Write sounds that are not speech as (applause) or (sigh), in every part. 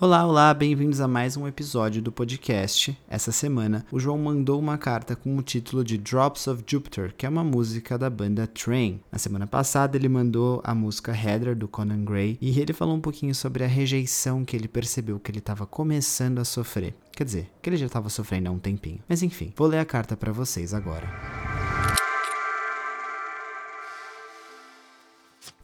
Olá, olá, bem-vindos a mais um episódio do podcast. Essa semana, o João mandou uma carta com o título de Drops of Jupiter, que é uma música da banda Train. Na semana passada, ele mandou a música Heather do Conan Gray e ele falou um pouquinho sobre a rejeição que ele percebeu que ele estava começando a sofrer. Quer dizer, que ele já estava sofrendo há um tempinho. Mas enfim, vou ler a carta para vocês agora.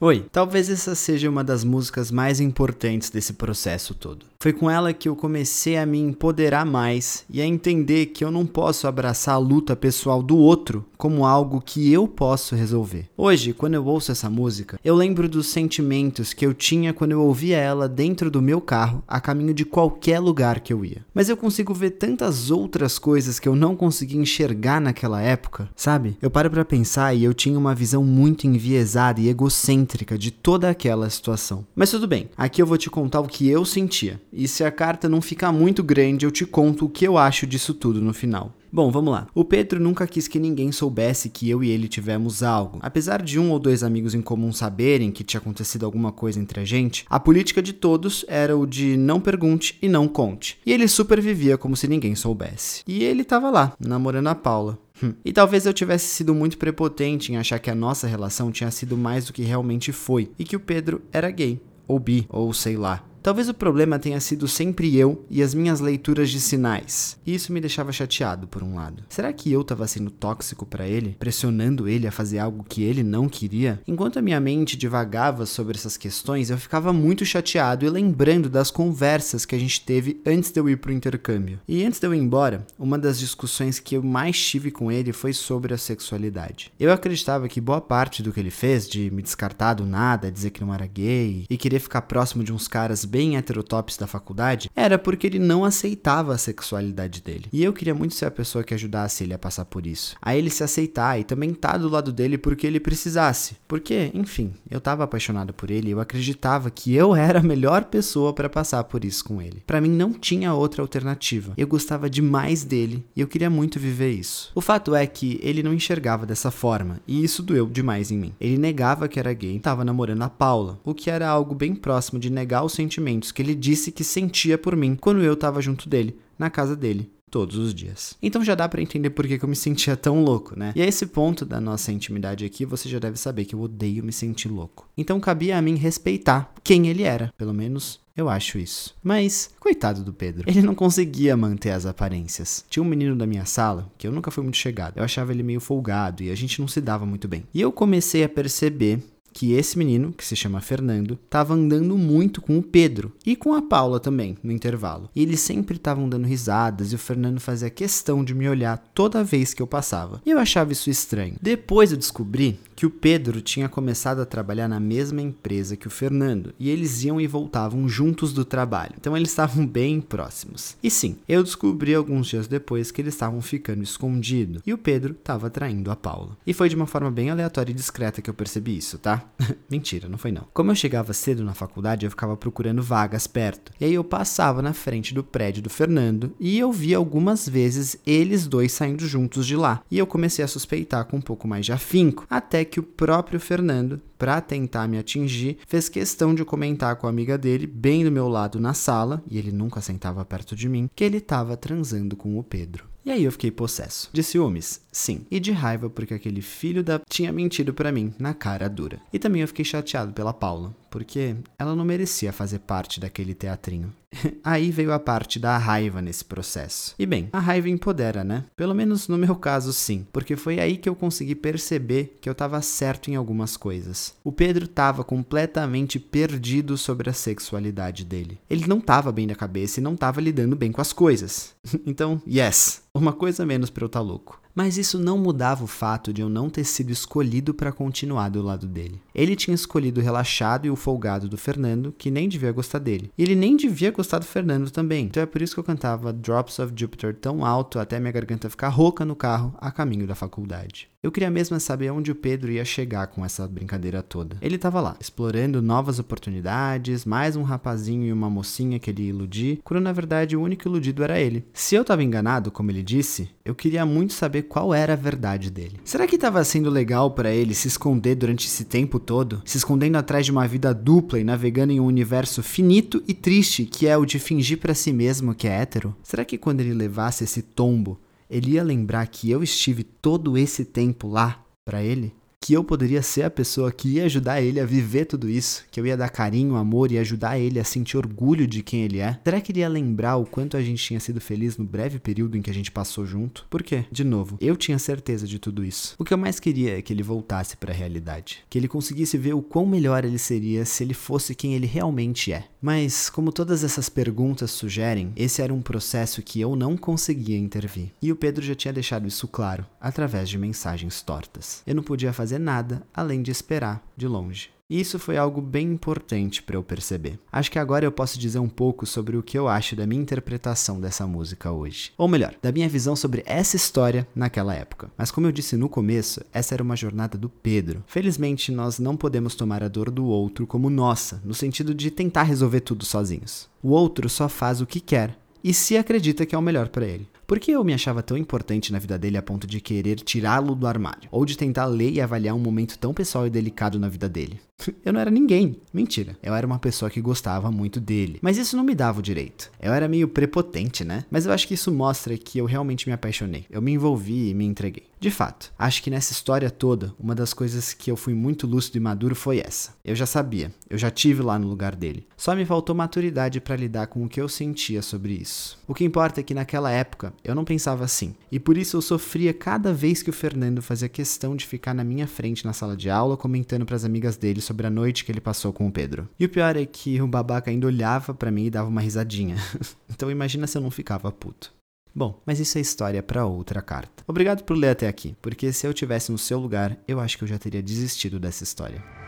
Oi, talvez essa seja uma das músicas mais importantes desse processo todo. Foi com ela que eu comecei a me empoderar mais e a entender que eu não posso abraçar a luta pessoal do outro como algo que eu posso resolver. Hoje, quando eu ouço essa música, eu lembro dos sentimentos que eu tinha quando eu ouvia ela dentro do meu carro a caminho de qualquer lugar que eu ia. Mas eu consigo ver tantas outras coisas que eu não conseguia enxergar naquela época, sabe? Eu paro para pensar e eu tinha uma visão muito enviesada e egocêntrica de toda aquela situação. Mas tudo bem, aqui eu vou te contar o que eu sentia. E se a carta não ficar muito grande, eu te conto o que eu acho disso tudo no final. Bom, vamos lá. O Pedro nunca quis que ninguém soubesse que eu e ele tivemos algo. Apesar de um ou dois amigos em comum saberem que tinha acontecido alguma coisa entre a gente, a política de todos era o de não pergunte e não conte. E ele supervivia como se ninguém soubesse. E ele tava lá, namorando a Paula. Hum. E talvez eu tivesse sido muito prepotente em achar que a nossa relação tinha sido mais do que realmente foi e que o Pedro era gay, ou bi, ou sei lá. Talvez o problema tenha sido sempre eu e as minhas leituras de sinais. E isso me deixava chateado, por um lado. Será que eu estava sendo tóxico para ele, pressionando ele a fazer algo que ele não queria? Enquanto a minha mente divagava sobre essas questões, eu ficava muito chateado e lembrando das conversas que a gente teve antes de eu ir pro intercâmbio. E antes de eu ir embora, uma das discussões que eu mais tive com ele foi sobre a sexualidade. Eu acreditava que boa parte do que ele fez, de me descartar do nada, dizer que não era gay e querer ficar próximo de uns caras bem heterotops da faculdade, era porque ele não aceitava a sexualidade dele. E eu queria muito ser a pessoa que ajudasse ele a passar por isso. A ele se aceitar e também estar tá do lado dele porque ele precisasse. Porque, enfim, eu estava apaixonado por ele e eu acreditava que eu (laughs) era a melhor pessoa para passar por isso com ele. Para mim não tinha outra alternativa. Eu gostava demais dele e eu queria muito viver isso. O fato é que ele não enxergava dessa forma e isso doeu demais em mim. Ele negava que era gay estava namorando a Paula, o que era algo bem próximo de negar o sentimento sentimentos que ele disse que sentia por mim quando eu estava junto dele, na casa dele, todos os dias. Então já dá para entender por que, eu me sentia tão louco, né? E a esse ponto da nossa intimidade aqui, você já deve saber que eu odeio me sentir louco. Então cabia a mim respeitar quem ele era, pelo menos eu acho isso. Mas, coitado do Pedro, ele não conseguia manter as aparências. Tinha um menino da minha sala, que eu nunca fui muito chegado. Eu achava ele meio folgado e a gente não se dava muito bem. E eu comecei a perceber que esse menino, que se chama Fernando, estava andando muito com o Pedro e com a Paula também, no intervalo. E eles sempre estavam dando risadas e o Fernando fazia questão de me olhar toda vez que eu passava. E eu achava isso estranho. Depois eu descobri que o Pedro tinha começado a trabalhar na mesma empresa que o Fernando e eles iam e voltavam juntos do trabalho. Então eles estavam bem próximos. E sim, eu descobri alguns dias depois que eles estavam ficando escondidos e o Pedro estava traindo a Paula. E foi de uma forma bem aleatória e discreta que eu percebi isso, tá? (laughs) Mentira, não foi não. Como eu chegava cedo na faculdade, eu ficava procurando vagas perto. E aí eu passava na frente do prédio do Fernando e eu vi algumas vezes eles dois saindo juntos de lá. E eu comecei a suspeitar com um pouco mais de afinco, até que o próprio Fernando, para tentar me atingir, fez questão de comentar com a amiga dele, bem do meu lado na sala, e ele nunca sentava perto de mim, que ele estava transando com o Pedro. E aí eu fiquei possesso. De ciúmes? Sim. E de raiva porque aquele filho da tinha mentido para mim na cara dura. E também eu fiquei chateado pela Paula, porque ela não merecia fazer parte daquele teatrinho. (laughs) Aí veio a parte da raiva nesse processo. E bem, a raiva empodera, né? Pelo menos no meu caso, sim, porque foi aí que eu consegui perceber que eu estava certo em algumas coisas. O Pedro estava completamente perdido sobre a sexualidade dele. Ele não estava bem da cabeça e não estava lidando bem com as coisas. (laughs) então, yes, uma coisa menos para eu estar tá louco. Mas isso não mudava o fato de eu não ter sido escolhido para continuar do lado dele. Ele tinha escolhido o relaxado e o folgado do Fernando, que nem devia gostar dele. E ele nem devia gostar do Fernando também. Então é por isso que eu cantava Drops of Jupiter tão alto até minha garganta ficar rouca no carro a caminho da faculdade. Eu queria mesmo saber onde o Pedro ia chegar com essa brincadeira toda. Ele estava lá, explorando novas oportunidades, mais um rapazinho e uma mocinha que ele iludir, quando na verdade o único iludido era ele. Se eu estava enganado, como ele disse, eu queria muito saber qual era a verdade dele. Será que estava sendo legal para ele se esconder durante esse tempo todo, se escondendo atrás de uma vida dupla e navegando em um universo finito e triste que é o de fingir para si mesmo que é hétero? Será que quando ele levasse esse tombo, ele ia lembrar que eu estive todo esse tempo lá para ele? Que eu poderia ser a pessoa que ia ajudar ele a viver tudo isso, que eu ia dar carinho, amor e ajudar ele a sentir orgulho de quem ele é? Será que ele ia lembrar o quanto a gente tinha sido feliz no breve período em que a gente passou junto? Por quê? De novo, eu tinha certeza de tudo isso. O que eu mais queria é que ele voltasse para a realidade, que ele conseguisse ver o quão melhor ele seria se ele fosse quem ele realmente é. Mas, como todas essas perguntas sugerem, esse era um processo que eu não conseguia intervir. E o Pedro já tinha deixado isso claro, através de mensagens tortas. Eu não podia fazer fazer nada além de esperar de longe. Isso foi algo bem importante para eu perceber. Acho que agora eu posso dizer um pouco sobre o que eu acho da minha interpretação dessa música hoje. Ou melhor, da minha visão sobre essa história naquela época. Mas como eu disse no começo, essa era uma jornada do Pedro. Felizmente, nós não podemos tomar a dor do outro como nossa, no sentido de tentar resolver tudo sozinhos. O outro só faz o que quer e se acredita que é o melhor para ele. Por que eu me achava tão importante na vida dele a ponto de querer tirá-lo do armário? Ou de tentar ler e avaliar um momento tão pessoal e delicado na vida dele? (laughs) eu não era ninguém. Mentira. Eu era uma pessoa que gostava muito dele. Mas isso não me dava o direito. Eu era meio prepotente, né? Mas eu acho que isso mostra que eu realmente me apaixonei. Eu me envolvi e me entreguei. De fato, acho que nessa história toda, uma das coisas que eu fui muito lúcido e maduro foi essa. Eu já sabia, eu já tive lá no lugar dele. Só me faltou maturidade para lidar com o que eu sentia sobre isso. O que importa é que naquela época eu não pensava assim, e por isso eu sofria cada vez que o Fernando fazia questão de ficar na minha frente na sala de aula comentando para as amigas dele sobre a noite que ele passou com o Pedro. E o pior é que o babaca ainda olhava para mim e dava uma risadinha. (laughs) então imagina se eu não ficava puto. Bom, mas isso é história para outra carta. Obrigado por ler até aqui, porque se eu tivesse no seu lugar, eu acho que eu já teria desistido dessa história.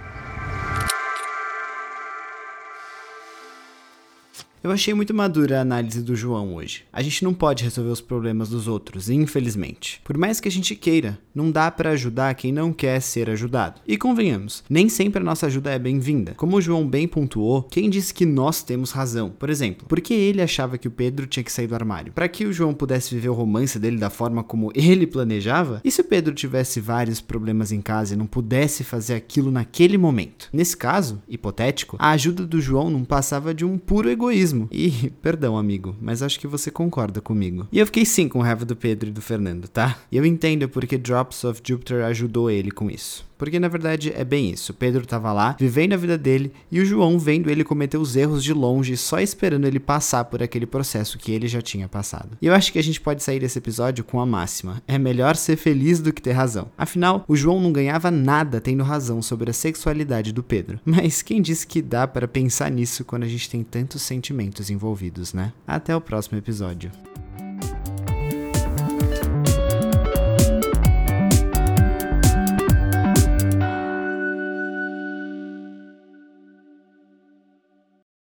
Eu achei muito madura a análise do João hoje. A gente não pode resolver os problemas dos outros, infelizmente. Por mais que a gente queira, não dá para ajudar quem não quer ser ajudado. E convenhamos, nem sempre a nossa ajuda é bem-vinda. Como o João bem pontuou, quem disse que nós temos razão? Por exemplo, por que ele achava que o Pedro tinha que sair do armário? Para que o João pudesse viver o romance dele da forma como ele planejava? E se o Pedro tivesse vários problemas em casa e não pudesse fazer aquilo naquele momento? Nesse caso, hipotético, a ajuda do João não passava de um puro egoísmo mesmo. E, perdão, amigo, mas acho que você concorda comigo. E eu fiquei sim com raiva do Pedro e do Fernando, tá? E eu entendo porque Drops of Jupiter ajudou ele com isso. Porque na verdade é bem isso. Pedro tava lá, vivendo a vida dele, e o João vendo ele cometer os erros de longe, só esperando ele passar por aquele processo que ele já tinha passado. E eu acho que a gente pode sair desse episódio com a máxima: é melhor ser feliz do que ter razão. Afinal, o João não ganhava nada tendo razão sobre a sexualidade do Pedro. Mas quem disse que dá para pensar nisso quando a gente tem tantos sentimentos envolvidos, né? Até o próximo episódio.